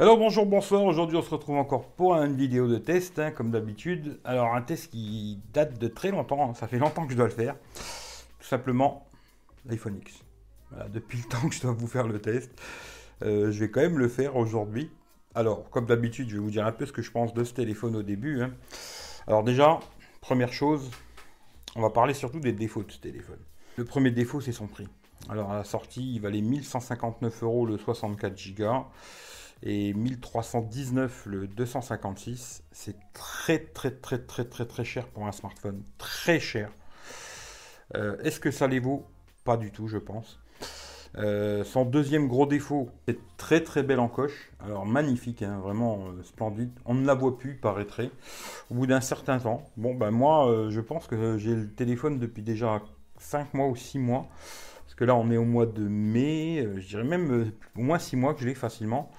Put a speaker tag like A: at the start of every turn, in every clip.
A: Alors bonjour, bonsoir, aujourd'hui on se retrouve encore pour une vidéo de test, hein, comme d'habitude. Alors un test qui date de très longtemps, hein. ça fait longtemps que je dois le faire. Tout simplement l'iPhone X. Voilà, depuis le temps que je dois vous faire le test. Euh, je vais quand même le faire aujourd'hui. Alors comme d'habitude, je vais vous dire un peu ce que je pense de ce téléphone au début. Hein. Alors déjà, première chose, on va parler surtout des défauts de ce téléphone. Le premier défaut c'est son prix. Alors à la sortie, il valait 1159 euros le 64 Go et 1319 le 256. C'est très très très très très très cher pour un smartphone, très cher. Euh, est-ce que ça les vaut? Pas du tout, je pense. Euh, son deuxième gros défaut, c'est très très belle encoche. Alors magnifique, hein, vraiment euh, splendide. On ne la voit plus, paraîtrait, au bout d'un certain temps. Bon, ben moi, je pense que j'ai le téléphone depuis déjà 5 mois ou 6 mois. Parce que là, on est au mois de mai, je dirais même au moins 6 mois que je l'ai facilement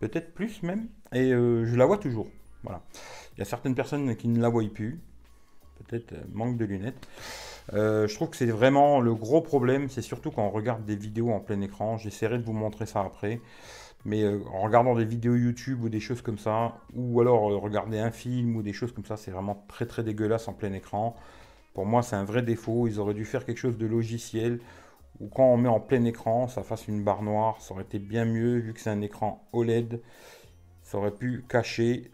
A: peut-être plus même, et euh, je la vois toujours. Voilà. Il y a certaines personnes qui ne la voient plus, peut-être euh, manque de lunettes. Euh, je trouve que c'est vraiment le gros problème, c'est surtout quand on regarde des vidéos en plein écran. J'essaierai de vous montrer ça après. Mais en regardant des vidéos YouTube ou des choses comme ça, ou alors regarder un film ou des choses comme ça, c'est vraiment très très dégueulasse en plein écran. Pour moi, c'est un vrai défaut. Ils auraient dû faire quelque chose de logiciel ou quand on met en plein écran, ça fasse une barre noire, ça aurait été bien mieux vu que c'est un écran OLED. Ça aurait pu cacher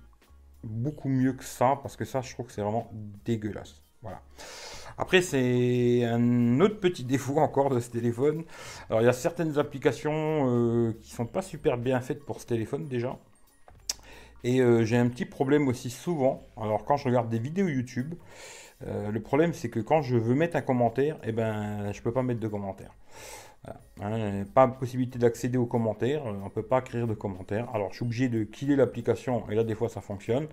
A: beaucoup mieux que ça parce que ça, je trouve que c'est vraiment dégueulasse. Voilà. Après, c'est un autre petit défaut encore de ce téléphone. Alors, il y a certaines applications euh, qui sont pas super bien faites pour ce téléphone déjà. Et euh, j'ai un petit problème aussi souvent. Alors, quand je regarde des vidéos YouTube, euh, le problème, c'est que quand je veux mettre un commentaire, eh ben, je peux pas mettre de commentaire. Hein, pas possibilité d'accéder aux commentaires, euh, on peut pas écrire de commentaires. Alors je suis obligé de killer l'application et là des fois ça fonctionne.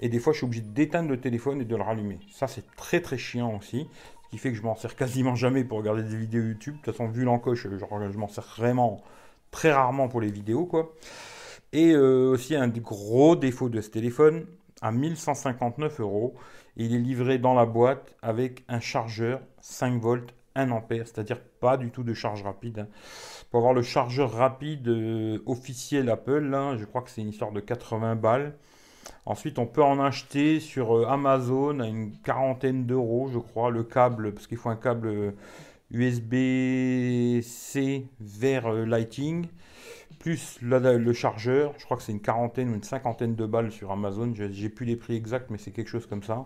A: Et des fois je suis obligé d'éteindre le téléphone et de le rallumer. Ça c'est très très chiant aussi. Ce qui fait que je m'en sers quasiment jamais pour regarder des vidéos YouTube. De toute façon vu l'encoche, je, je m'en sers vraiment très rarement pour les vidéos quoi. Et euh, aussi un gros défaut de ce téléphone, à 1159 euros. Il est livré dans la boîte avec un chargeur 5 volts 1 ampère, c'est-à-dire pas du tout de charge rapide. Hein. Pour avoir le chargeur rapide euh, officiel Apple, hein, je crois que c'est une histoire de 80 balles. Ensuite, on peut en acheter sur euh, Amazon à une quarantaine d'euros, je crois, le câble, parce qu'il faut un câble USB-C vers euh, Lighting plus le chargeur. Je crois que c'est une quarantaine ou une cinquantaine de balles sur Amazon. J'ai plus les prix exacts, mais c'est quelque chose comme ça.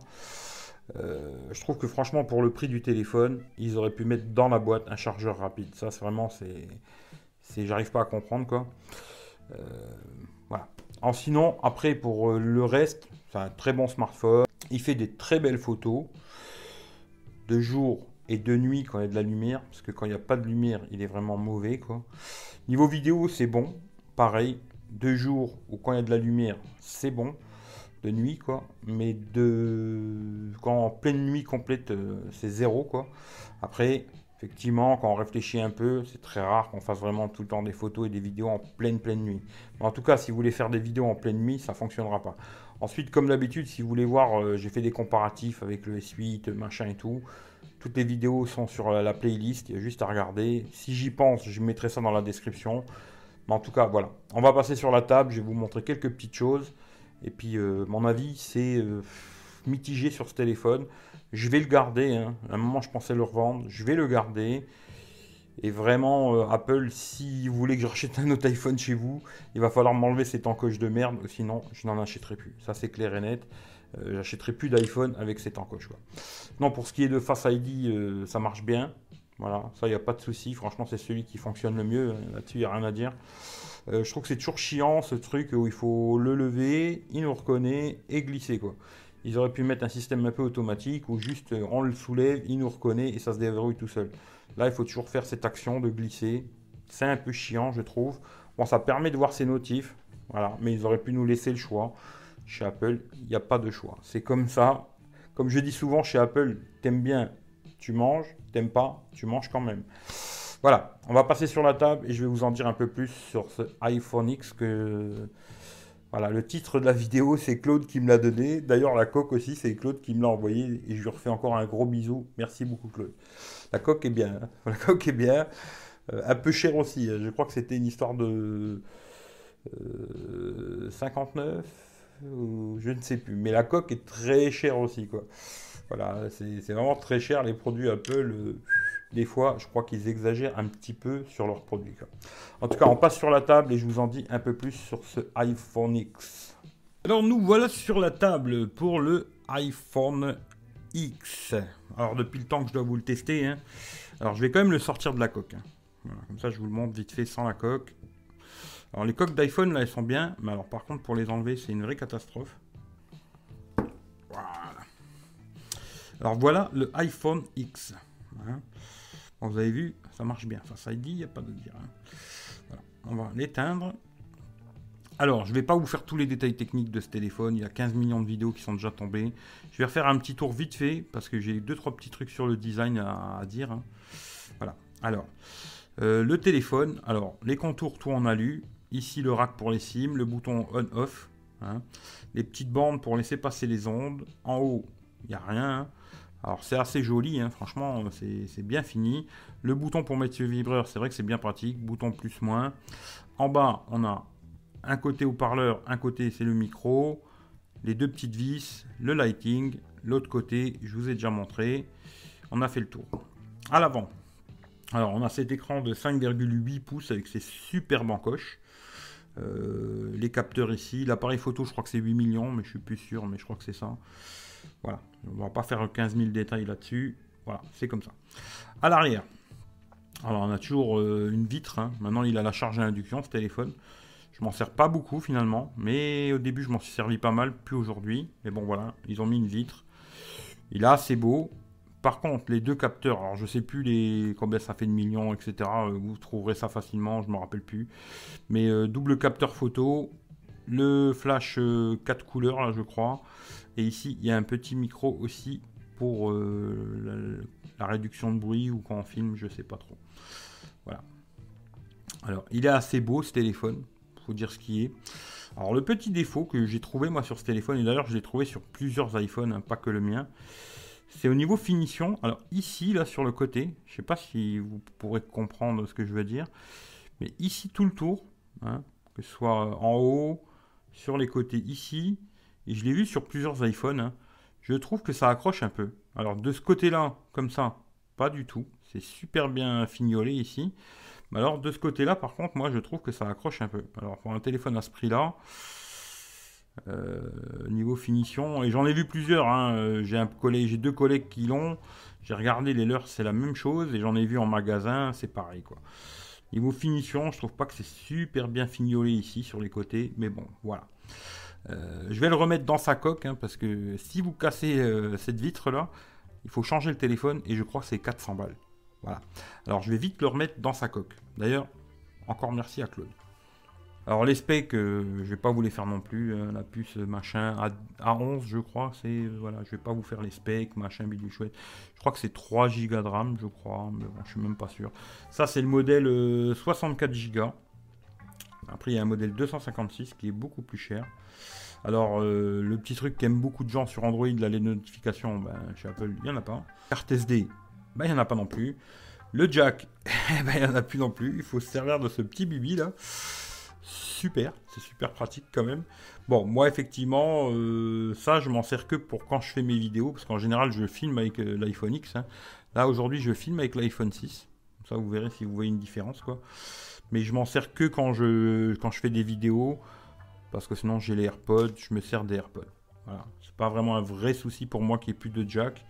A: Euh, je trouve que franchement, pour le prix du téléphone, ils auraient pu mettre dans la boîte un chargeur rapide. Ça, c'est vraiment, c'est, j'arrive pas à comprendre quoi. Euh, voilà. En sinon, après pour euh, le reste, c'est un très bon smartphone. Il fait des très belles photos de jour et de nuit quand il y a de la lumière, parce que quand il n'y a pas de lumière, il est vraiment mauvais quoi. Niveau vidéo, c'est bon. Pareil, de jour ou quand il y a de la lumière, c'est bon. De nuit, quoi. Mais de quand en pleine nuit complète, euh, c'est zéro, quoi. Après, effectivement, quand on réfléchit un peu, c'est très rare qu'on fasse vraiment tout le temps des photos et des vidéos en pleine pleine nuit. Mais en tout cas, si vous voulez faire des vidéos en pleine nuit, ça fonctionnera pas. Ensuite, comme d'habitude, si vous voulez voir, euh, j'ai fait des comparatifs avec le S8, machin et tout. Toutes les vidéos sont sur la playlist, il y a juste à regarder. Si j'y pense, je mettrai ça dans la description. Mais en tout cas, voilà. On va passer sur la table, je vais vous montrer quelques petites choses. Et puis, euh, mon avis, c'est euh, mitigé sur ce téléphone. Je vais le garder. Hein. À un moment, je pensais le revendre. Je vais le garder. Et vraiment, euh, Apple, si vous voulez que je rachète un autre iPhone chez vous, il va falloir m'enlever cette encoche de merde. Sinon, je n'en achèterai plus. Ça, c'est clair et net. Euh, j'achèterai plus d'iPhone avec cette encoche. Non, pour ce qui est de Face ID, euh, ça marche bien. Voilà, ça, il n'y a pas de souci. Franchement, c'est celui qui fonctionne le mieux. Là-dessus, il n'y a rien à dire. Euh, je trouve que c'est toujours chiant ce truc où il faut le lever, il nous reconnaît et glisser. quoi. Ils auraient pu mettre un système un peu automatique où juste on le soulève, il nous reconnaît et ça se déverrouille tout seul. Là, il faut toujours faire cette action de glisser. C'est un peu chiant, je trouve. Bon, ça permet de voir ses notifs. Voilà, mais ils auraient pu nous laisser le choix. Chez Apple, il n'y a pas de choix. C'est comme ça. Comme je dis souvent chez Apple, t'aimes bien, tu manges, t'aimes pas, tu manges quand même. Voilà, on va passer sur la table et je vais vous en dire un peu plus sur ce iPhone X que... Voilà, le titre de la vidéo, c'est Claude qui me l'a donné. D'ailleurs, la coque aussi, c'est Claude qui me l'a envoyé et je lui refais encore un gros bisou. Merci beaucoup, Claude. La coque est bien. Hein. La coque est bien. Euh, un peu cher aussi. Hein. Je crois que c'était une histoire de 59 je ne sais plus. Mais la coque est très chère aussi, quoi. Voilà, c'est vraiment très cher les produits Apple. Des fois, je crois qu'ils exagèrent un petit peu sur leurs produits. En tout cas, on passe sur la table et je vous en dis un peu plus sur ce iPhone X. Alors nous voilà sur la table pour le iPhone X. Alors depuis le temps que je dois vous le tester, hein. alors je vais quand même le sortir de la coque. Hein. comme ça, je vous le montre vite fait sans la coque. Alors les coques d'iPhone là elles sont bien, mais alors par contre pour les enlever c'est une vraie catastrophe. Voilà. Alors voilà le iPhone X. Hein. vous avez vu, ça marche bien. ça ID, il n'y a pas de dire. Hein. On va l'éteindre. Alors, je ne vais pas vous faire tous les détails techniques de ce téléphone. Il y a 15 millions de vidéos qui sont déjà tombées. Je vais refaire un petit tour vite fait parce que j'ai deux trois petits trucs sur le design à, dire. Hein. Voilà. Alors, euh, le téléphone. Alors, les contours tout en alu. Ici, le rack pour les SIM, le bouton on-off, hein. les petites bandes pour laisser passer les ondes. En haut, il n'y a rien. Hein. Alors, c'est assez joli, hein. franchement, c'est bien fini. Le bouton pour mettre le vibreur, c'est vrai que c'est bien pratique. Bouton plus, moins. En bas, on a un côté haut-parleur, un côté c'est le micro, les deux petites vis, le lighting. L'autre côté, je vous ai déjà montré. On a fait le tour. À l'avant, alors on a cet écran de 5,8 pouces avec ses superbes encoches. Euh, les capteurs ici. L'appareil photo, je crois que c'est 8 millions, mais je suis plus sûr, mais je crois que c'est ça. Voilà, on va pas faire 15 000 détails là-dessus. Voilà, c'est comme ça. À l'arrière, alors on a toujours euh, une vitre. Hein. Maintenant, il a la charge à induction, ce téléphone. Je m'en sers pas beaucoup finalement, mais au début, je m'en suis servi pas mal, plus aujourd'hui. Mais bon, voilà, ils ont mis une vitre. Il est assez beau. Par contre, les deux capteurs, alors je sais plus combien ça fait de millions, etc. Euh, vous trouverez ça facilement, je me rappelle plus. Mais euh, double capteur photo, le flash 4 euh, couleurs là, je crois. Et ici, il y a un petit micro aussi pour la, réduction de bruit ou quand on filme, je sais pas trop. Voilà. Alors, il est assez beau ce téléphone, faut dire ce qui est. Alors, le petit défaut que j'ai trouvé moi sur ce téléphone, et d'ailleurs je l'ai trouvé sur plusieurs iPhones, hein, pas que le mien, c'est au niveau finition. Alors ici, là sur le côté, je ne sais pas si vous pourrez comprendre ce que je veux dire, mais ici tout le tour, hein, que ce soit en haut, sur les côtés ici, et je l'ai vu sur plusieurs iPhones, hein, je trouve que ça accroche un peu. Alors de ce côté-là, comme ça, pas du tout. C'est super bien fignolé ici. Alors de ce côté-là, par contre, moi je trouve que ça accroche un peu. Alors pour un téléphone à ce prix-là, niveau finition, et j'en ai vu plusieurs. Hein. Euh, j'ai deux collègues qui l'ont. J'ai regardé les leurs, c'est la même chose, et j'en ai vu en magasin, c'est pareil quoi. Niveau finition, je trouve pas que c'est super bien fignolé ici sur les côtés, mais bon, voilà. Euh, je vais le remettre dans sa coque, hein, parce que si vous cassez cette vitre là, il faut changer le téléphone, et je crois que c'est 400 balles. Voilà. Alors je vais vite le remettre dans sa coque. D'ailleurs, encore merci à Claude. Alors les specs, euh, je vais pas vous les faire non plus. Hein, la puce machin à, 11, je crois. C'est euh, voilà, je vais pas vous faire les specs, machin bidule chouette. Je crois que c'est 3 Go de RAM, je crois, mais bon, je suis même pas sûr. Ça c'est le modèle 64 euh, Go. Après il y a un modèle 256 qui est beaucoup plus cher. Alors le petit truc qu'aiment beaucoup de gens sur Android, là, les notifications, ben, chez Apple, il n'y en a pas. Carte SD, ben, il n'y en a pas non plus. Le jack, eh ben, il n'y en a plus non plus. Il faut se servir de ce petit bibi là super, c'est super pratique quand même. Bon, moi effectivement, euh, ça je m'en sers que pour quand je fais mes vidéos, parce qu'en général je filme avec euh, l'iPhone X. Hein. Là aujourd'hui je filme avec l'iPhone 6. Ça vous verrez si vous voyez une différence quoi. Mais je m'en sers que quand je, quand je fais des vidéos, parce que sinon j'ai les AirPods, je me sers des AirPods. Voilà, c'est pas vraiment un vrai souci pour moi qu'il n'y ait plus de jack.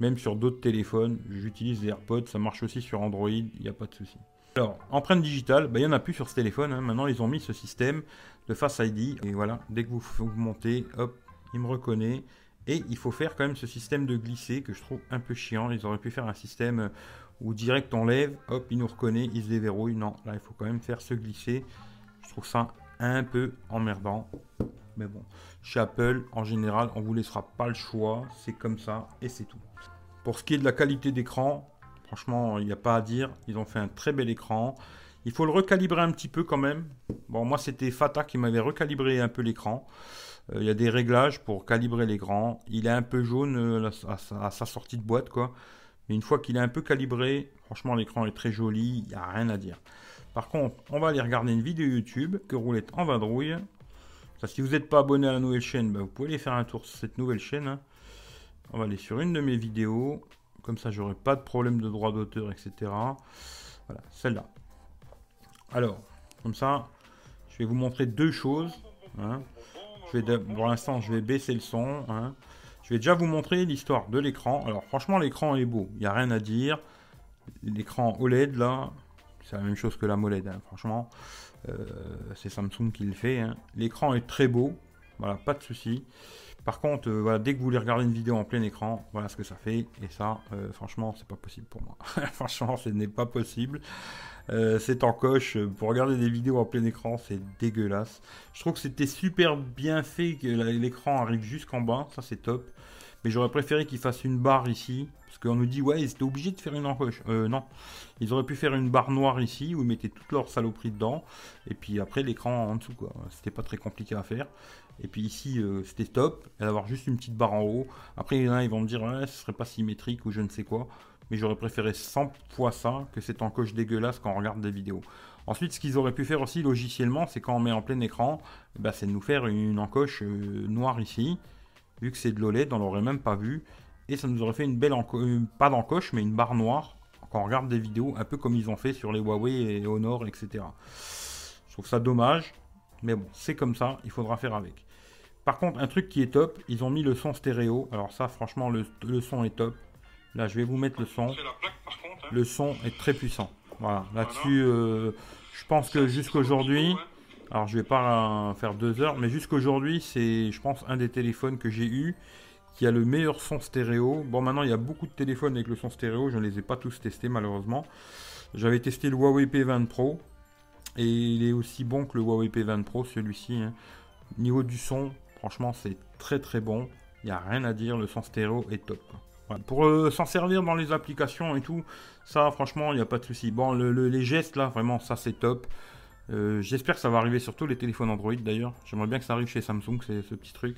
A: Même sur d'autres téléphones, j'utilise les AirPods, ça marche aussi sur Android, il n'y a pas de souci. Alors, empreinte digitale, bah, il n'y en a plus sur ce téléphone. Hein. Maintenant, ils ont mis ce système de Face ID. Et voilà, dès que vous, vous montez, hop, il me reconnaît. Et il faut faire quand même ce système de glisser que je trouve un peu chiant. Ils auraient pu faire un système où direct on lève, hop, il nous reconnaît, il se déverrouille. Non, là, il faut quand même faire ce glisser. Je trouve ça un peu emmerdant. Mais bon, chez Apple, en général, on vous laissera pas le choix. C'est comme ça et c'est tout. Pour ce qui est de la qualité d'écran, Franchement, il n'y a pas à dire. Ils ont fait un très bel écran. Il faut le recalibrer un petit peu quand même. Bon, moi, c'était Fata qui m'avait recalibré un peu l'écran. Euh, il y a des réglages pour calibrer l'écran. Il est un peu jaune euh, à, sa sortie de boîte, quoi. Mais une fois qu'il est un peu calibré, franchement, l'écran est très joli. Il n'y a rien à dire. Par contre, on va aller regarder une vidéo YouTube que roulette en vadrouille. Si vous n'êtes pas abonné à la nouvelle chaîne, bah, vous pouvez aller faire un tour sur cette nouvelle chaîne. Hein. On va aller sur une de mes vidéos. Comme ça, j'aurai pas de problème de droit d'auteur, etc. Voilà, celle-là. Alors, comme ça, je vais vous montrer deux choses. Hein. Je vais pour l'instant, je vais baisser le son. Hein. Je vais déjà vous montrer l'histoire de l'écran. Alors, franchement, l'écran est beau. Il n'y a rien à dire. L'écran OLED, là, c'est la même chose que la MOLED, franchement. Euh, c'est Samsung qui le fait. L'écran est très beau. Voilà, pas de souci. Par contre, euh, voilà, dès que vous voulez regarder une vidéo en plein écran, voilà ce que ça fait. Et ça, euh, franchement, c'est pas possible pour moi. franchement, ce n'est pas possible. Euh, c'est en coche. Pour regarder des vidéos en plein écran, c'est dégueulasse. Je trouve que c'était super bien fait que l'écran arrive jusqu'en bas. Ça, c'est top. Mais j'aurais préféré qu'ils fassent une barre ici. Parce qu'on nous dit, ouais, ils étaient obligés de faire une encoche. Euh, non. Ils auraient pu faire une barre noire ici où ils mettaient toute leur saloperie dedans. Et puis après, l'écran en dessous, quoi. C'était pas très compliqué à faire. Et puis ici, euh, c'était top. Et d'avoir juste une petite barre en haut. Après, il y a, ils vont me dire, ouais, ce serait pas symétrique ou je ne sais quoi. Mais j'aurais préféré 100 fois ça que cette encoche dégueulasse quand on regarde des vidéos. Ensuite, ce qu'ils auraient pu faire aussi logiciellement, c'est quand on met en plein écran, bah, c'est de nous faire une encoche euh, noire ici vu que c'est de l'OLED, on l'aurait même pas vu. Et ça nous aurait fait une belle, euh, pas d'encoche, mais une barre noire quand on regarde des vidéos, un peu comme ils ont fait sur les Huawei et Honor, etc. Je trouve ça dommage, mais bon, c'est comme ça, il faudra faire avec. Par contre, un truc qui est top, ils ont mis le son stéréo. Alors ça, franchement, le, son est top. Là, je vais vous mettre le son. Hein. Le son est très puissant. Voilà, là-dessus, euh, je pense que jusqu'aujourd'hui, alors je vais pas faire deux heures, mais jusqu'aujourd'hui, c'est, je pense, un des téléphones que j'ai eu qui a le meilleur son stéréo. Bon, maintenant, il y a beaucoup de téléphones avec le son stéréo. Je ne les ai pas tous testés, malheureusement. J'avais testé le Huawei P20 Pro. Et il est aussi bon que le Huawei P20 Pro, celui-ci. Hein. Niveau du son, franchement, c'est très très bon. Il n'y a rien à dire. Le son stéréo est top. Pour euh, s'en servir dans les applications et tout, ça, franchement, il n'y a pas de souci. Bon, les gestes, là, vraiment, ça, c'est top. Euh, j'espère que ça va arriver sur tous les téléphones Android d'ailleurs. J'aimerais bien que ça arrive chez Samsung, c'est ce petit truc.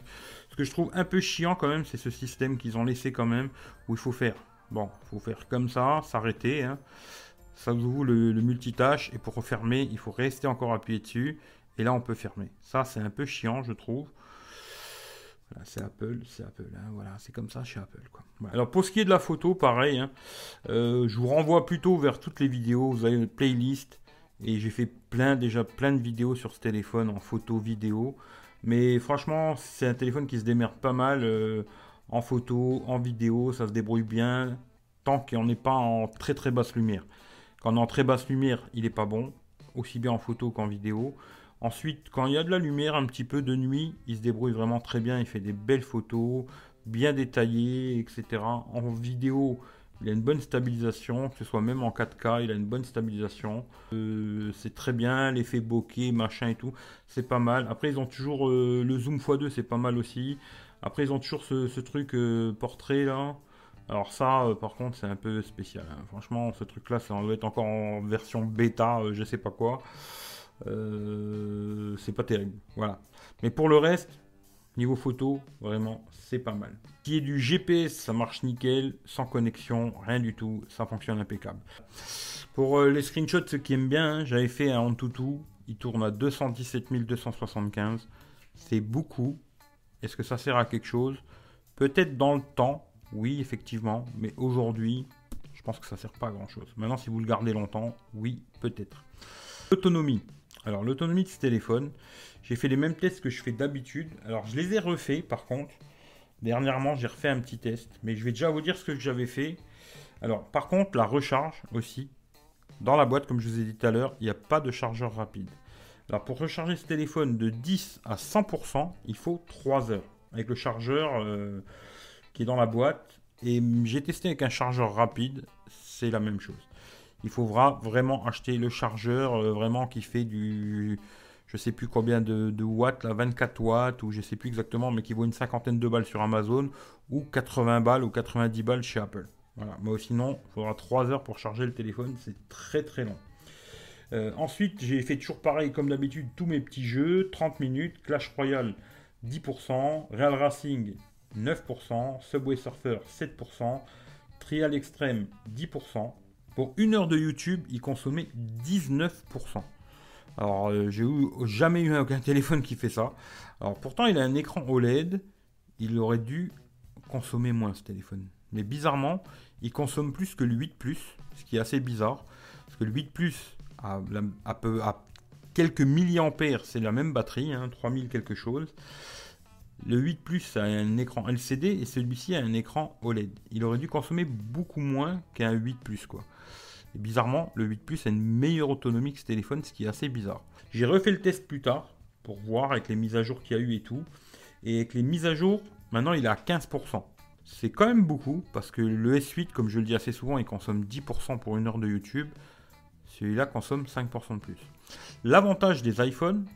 A: Ce que je trouve un peu chiant quand même, c'est ce système qu'ils ont laissé quand même, où il faut faire. Bon, il faut faire comme ça, s'arrêter. Hein. Ça vous ouvre le, multitâche et pour refermer, il faut rester encore appuyé dessus. Et là, on peut fermer. Ça, c'est un peu chiant, je trouve. Voilà, c'est Apple, c'est Apple. Hein. voilà, c'est comme ça chez Apple. Alors pour ce qui est de la photo, pareil. Hein. Euh, je vous renvoie plutôt vers toutes les vidéos. Vous avez une playlist et j'ai fait plein, déjà plein de vidéos sur ce téléphone en photo, vidéo. Mais franchement, c'est un téléphone qui se démerde pas mal euh, en photo, en vidéo, ça se débrouille bien, tant qu'on n'est pas en très très basse lumière. Quand on est en très basse lumière, il n'est pas bon, aussi bien en photo qu'en vidéo. Ensuite, quand il y a de la lumière, un petit peu de nuit, il se débrouille vraiment très bien, il fait des belles photos, bien détaillées, etc. En vidéo, il a une bonne stabilisation, que ce soit même en 4K, il a une bonne stabilisation. Euh, c'est très bien, l'effet bokeh, machin et tout, c'est pas mal. Après, ils ont toujours euh, le zoom x2, c'est pas mal aussi. Après, ils ont toujours ce, truc euh, portrait là. Alors ça, par contre, c'est un peu spécial. Hein. Franchement, ce truc-là, ça doit être encore en version bêta, je sais pas quoi. c'est pas terrible. Voilà. Mais pour le reste, Niveau photo, vraiment, c'est pas mal. Qui est du GPS, ça marche nickel, sans connexion, rien du tout, ça fonctionne impeccable. Pour euh, les screenshots, ceux qui aiment bien, hein, j'avais fait un Antutu, il tourne à 217 275. C'est beaucoup. Est-ce que ça sert à quelque chose? Peut-être dans le temps, oui, effectivement, mais aujourd'hui, je pense que ça sert pas à grand chose. Maintenant, si vous le gardez longtemps, oui, peut-être. L'autonomie. Alors, l'autonomie de ce téléphone, j'ai fait les mêmes tests que je fais d'habitude. Alors, je les ai refaits par contre. Dernièrement, j'ai refait un petit test. Mais je vais déjà vous dire ce que j'avais fait. Alors, par contre, la recharge aussi. Dans la boîte, comme je vous ai dit tout à l'heure, il n'y a pas de chargeur rapide. Alors, pour recharger ce téléphone de 10 à 100%, il faut 3 heures. Avec le chargeur euh, qui est dans la boîte. Et j'ai testé avec un chargeur rapide. C'est la même chose. Il faudra vraiment acheter le chargeur euh, vraiment qui fait du je sais plus combien de, watts, là, 24 watts, ou je sais plus exactement, mais qui vaut une cinquantaine de balles sur Amazon, ou 80 balles ou 90 balles chez Apple. Voilà. Mais sinon, il faudra 3 heures pour charger le téléphone, c'est très très long. Euh, ensuite, j'ai fait toujours pareil comme d'habitude, tous mes petits jeux, 30 minutes, Clash Royale 10%, Real Racing 9%, Subway Surfer 7%, Trial Extreme 10%, Pour une heure de YouTube, il consommait 19%. Alors, euh, j'ai jamais eu aucun téléphone qui fait ça. Alors, pourtant, il a un écran OLED. Il aurait dû consommer moins ce téléphone. Mais bizarrement, il consomme plus que le 8 Plus, ce qui est assez bizarre. Parce que le 8 Plus a, quelques milliampères, c'est la même batterie, 3000 hein, quelque chose. Le 8 Plus a un écran LCD et celui-ci a un écran OLED. Il aurait dû consommer beaucoup moins qu'un 8 Plus quoi. Bizarrement, le 8 Plus a une meilleure autonomie que ce téléphone, ce qui est assez bizarre. J'ai refait le test plus tard pour voir avec les mises à jour qu'il y a eu et tout. Et avec les mises à jour, maintenant il est à 15%. C'est quand même beaucoup parce que le S8, comme je le dis assez souvent, il consomme 10% pour une heure de YouTube. Celui-là consomme 5% de plus. L'avantage des iPhones,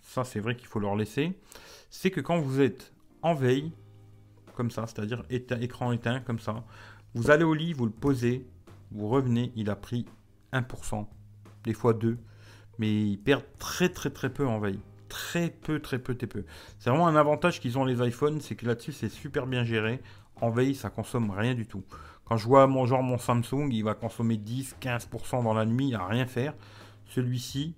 A: ça c'est vrai qu'il faut leur laisser, c'est que quand vous êtes en veille, comme ça, c'est-à-dire écran éteint, comme ça, vous allez au lit, vous le posez, vous revenez, il a pris 1%, des fois 2%, mais il perd très très très peu en veille. Très peu, très peu, très peu. C'est vraiment un avantage qu'ils ont les iPhones, c'est que là-dessus c'est super bien géré. En veille, ça consomme rien du tout. Quand je vois mon genre mon Samsung, il va consommer 10-15% dans la nuit à rien faire. Celui-ci,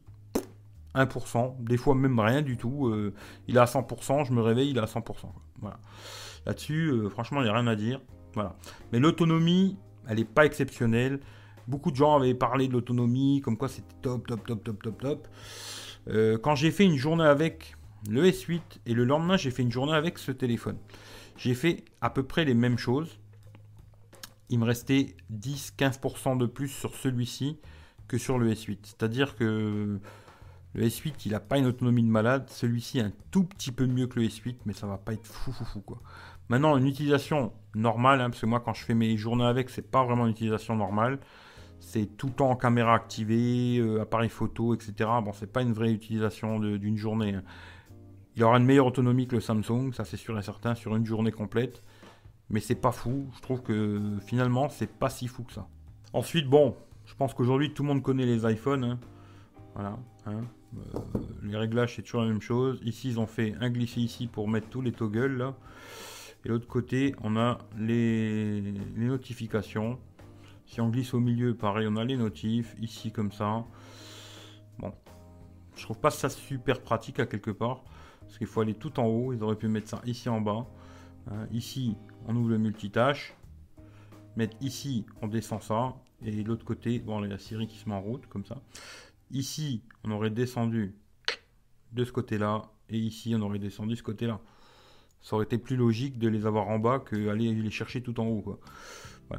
A: 1%, des fois même rien du tout. Euh, il est à 100%, je me réveille, il est à 100%. Voilà. Là-dessus, euh, franchement, il n'y a rien à dire. Voilà. Mais l'autonomie, elle n'est pas exceptionnelle. Beaucoup de gens avaient parlé de l'autonomie, comme quoi c'était top, top, top, top, top, top. Euh, quand j'ai fait une journée avec le S8 et le lendemain j'ai fait une journée avec ce téléphone, j'ai fait à peu près les mêmes choses. Il me restait 10-15% de plus sur celui-ci que sur le S8. C'est-à-dire que le S8, il n'a pas une autonomie de malade. Celui-ci un tout petit peu mieux que le S8, mais ça va pas être fou fou fou quoi. Maintenant, une utilisation normale, hein, parce que moi quand je fais mes journées avec, c'est pas vraiment une utilisation normale. C'est tout le temps en caméra activée, euh, appareil photo, etc. Bon, c'est pas une vraie utilisation d'une journée. Hein. Il aura une meilleure autonomie que le Samsung, ça c'est sûr et certain, sur une journée complète. Mais c'est pas fou. Je trouve que finalement, c'est pas si fou que ça. Ensuite, bon, je pense qu'aujourd'hui tout le monde connaît les iPhones. Hein. Voilà. Euh, les réglages, c'est toujours la même chose. Ici, ils ont fait un glissé ici pour mettre tous les toggles là. Et l'autre côté, on a les, notifications. Si on glisse au milieu, pareil, on a les notifs. Ici, comme ça. Bon. Je trouve pas ça super pratique à quelque part. Parce qu'il faut aller tout en haut. Ils auraient pu mettre ça ici en bas. Hein, ici, on ouvre le multitâche. Mettre ici, on descend ça. Et l'autre côté, bon, il y a qui se met en route, comme ça. Ici, on aurait descendu de ce côté-là. Et ici, on aurait descendu ce côté-là. Ça aurait été plus logique de les avoir en bas que aller les chercher tout en haut.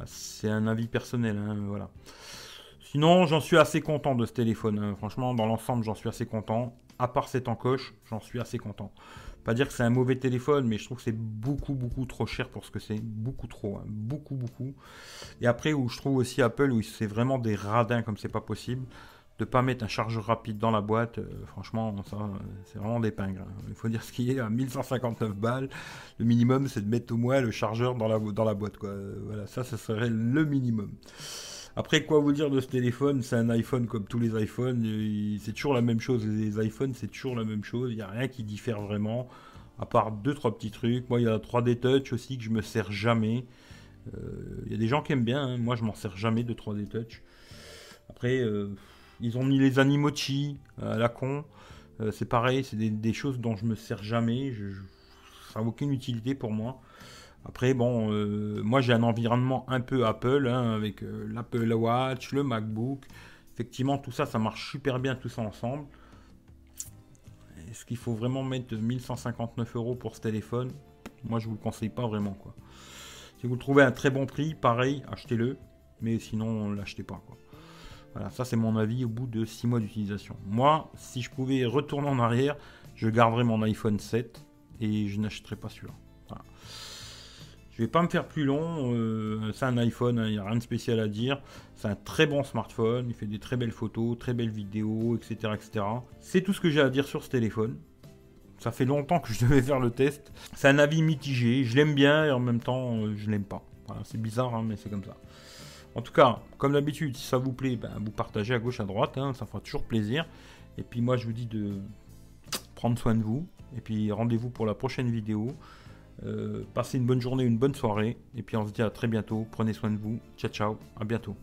A: C'est un avis personnel. Hein, voilà. Sinon, j'en suis assez content de ce téléphone. Hein. Franchement, dans l'ensemble, j'en suis assez content. À part cette encoche, j'en suis assez content. Pas dire que c'est un mauvais téléphone, mais je trouve que c'est beaucoup, beaucoup trop cher pour ce que c'est. Beaucoup trop. Hein. Beaucoup, beaucoup. Et après, où je trouve aussi Apple, où c'est vraiment des radins comme c'est pas possible de pas mettre un chargeur rapide dans la boîte, euh, franchement, ça, c'est vraiment des pingres. Hein. Il faut dire ce qui est à 1159 balles. Le minimum, c'est de mettre au moins le chargeur dans la, boîte. Quoi. Voilà, ça, ce serait le minimum. Après, quoi vous dire de ce téléphone? C'est un iPhone comme tous les iPhones. C'est toujours la même chose. Les iPhones, c'est toujours la même chose. Il n'y a rien qui diffère vraiment. À part deux, trois petits trucs. Moi, il y a la 3D Touch aussi que je me sers jamais. Euh, il y a des gens qui aiment bien. Hein. Moi, je m'en sers jamais de 3D Touch. Après, euh, ils ont mis les Animochi euh, la con. Euh, c'est pareil, c'est des, choses dont je me sers jamais. ça n'a aucune utilité pour moi. Après, bon, euh, moi j'ai un environnement un peu Apple, hein, avec l'Apple Watch, le MacBook. Effectivement, tout ça, ça marche super bien, tout ça ensemble. Est-ce qu'il faut vraiment mettre 1159 euros pour ce téléphone? Moi, je vous le conseille pas vraiment. Si vous le trouvez un très bon prix, pareil, achetez-le. Mais sinon, l'achetez pas. Voilà, ça c'est mon avis au bout de 6 mois d'utilisation. Moi, si je pouvais retourner en arrière, je garderais mon iPhone 7 et je n'achèterais pas celui-là. Voilà. Je vais pas me faire plus long. Euh, c'est un iPhone, il hein, n'y a rien de spécial à dire. C'est un très bon smartphone, il fait des très belles photos, très belles vidéos, etc. etc. C'est tout ce que j'ai à dire sur ce téléphone. Ça fait longtemps que je devais faire le test. C'est un avis mitigé. Je l'aime bien et en même temps, euh, je l'aime pas. c'est bizarre, hein, mais c'est comme ça. En tout cas, comme d'habitude, si ça vous plaît, ben, vous partagez à gauche, à droite, hein, ça fera toujours plaisir. Et puis moi, je vous dis de prendre soin de vous. Et puis rendez-vous pour la prochaine vidéo. Euh, passez une bonne journée, une bonne soirée. Et puis on se dit à très bientôt. Prenez soin de vous. Ciao, ciao. À bientôt.